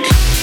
Music.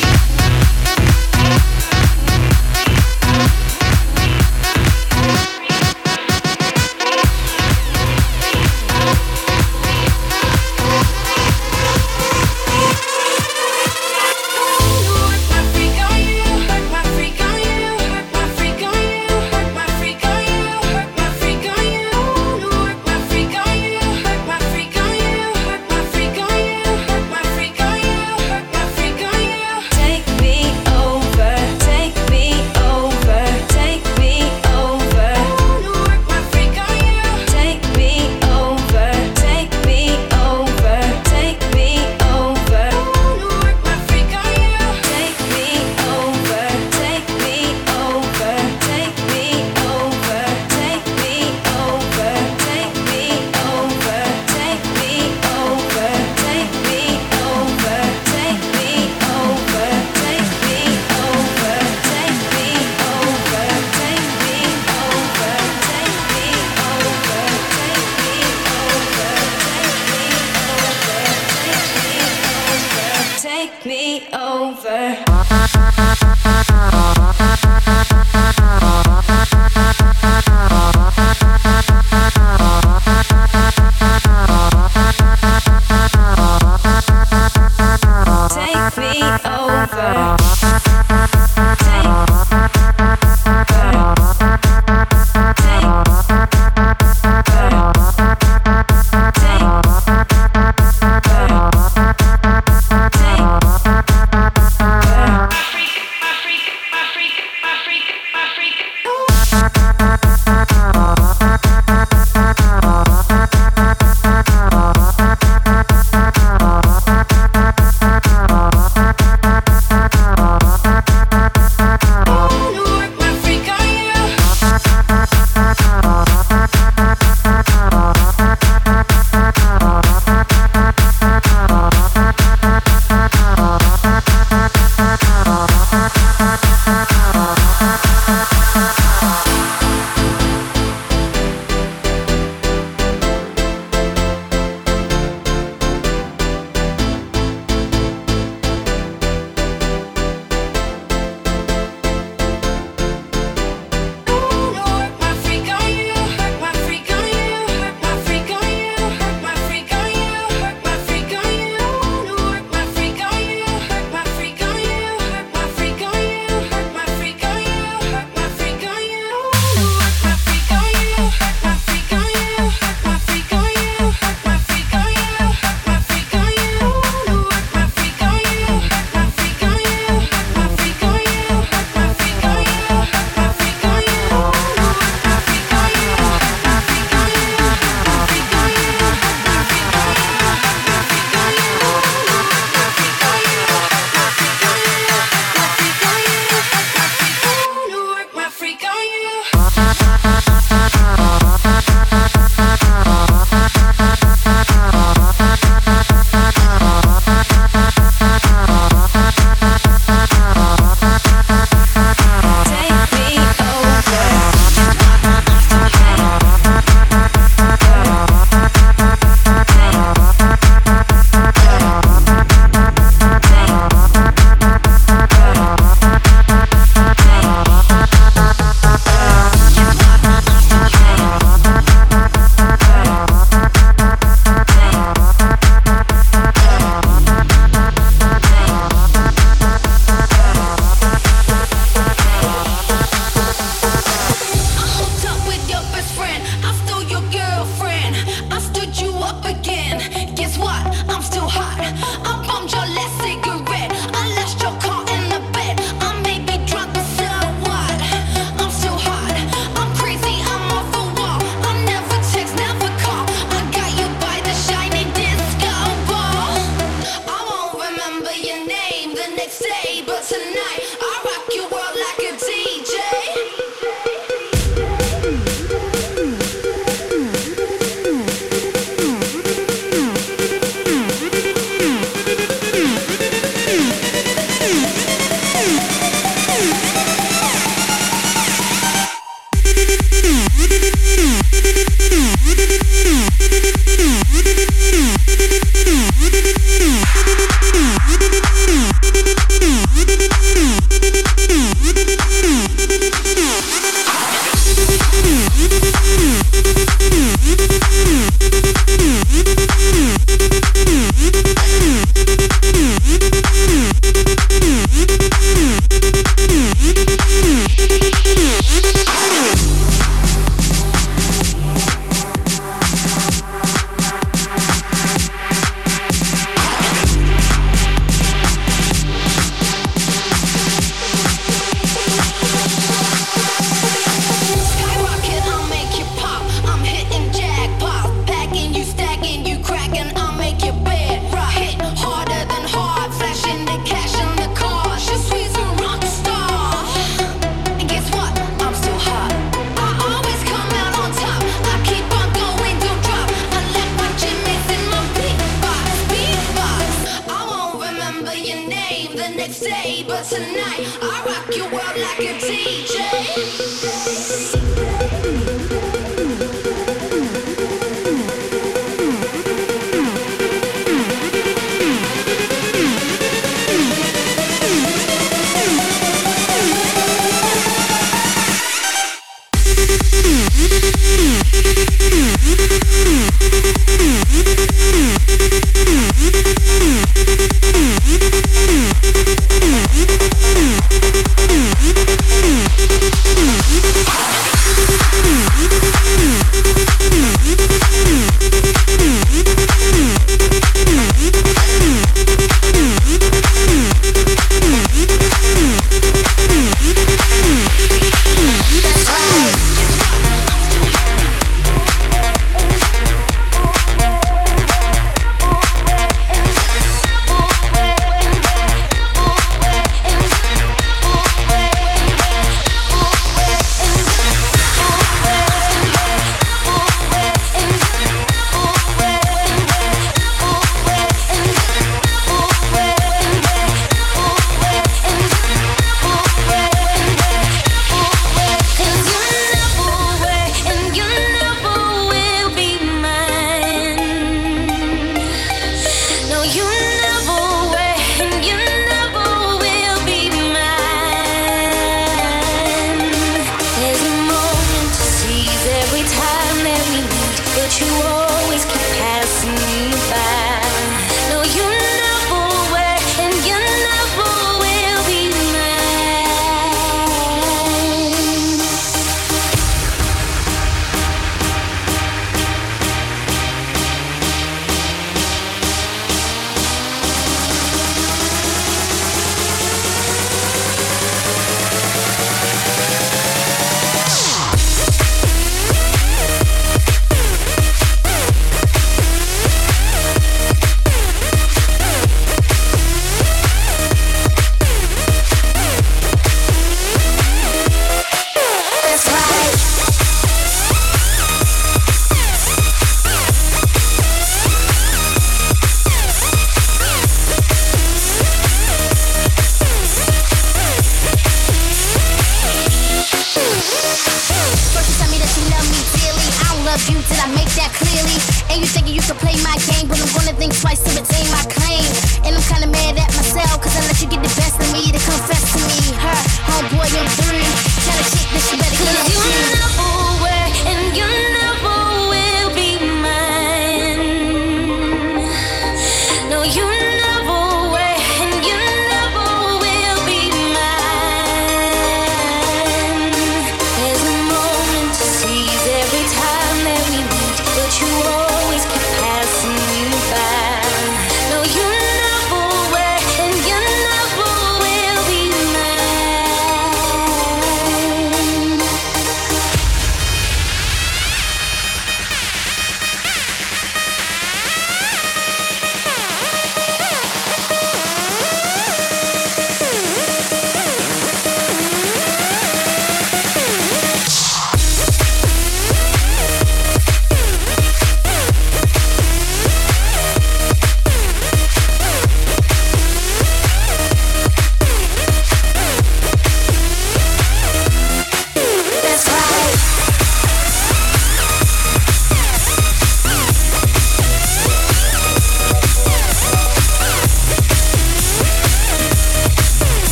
clearly. And you thinking you can play my game, but I'm gonna think twice if it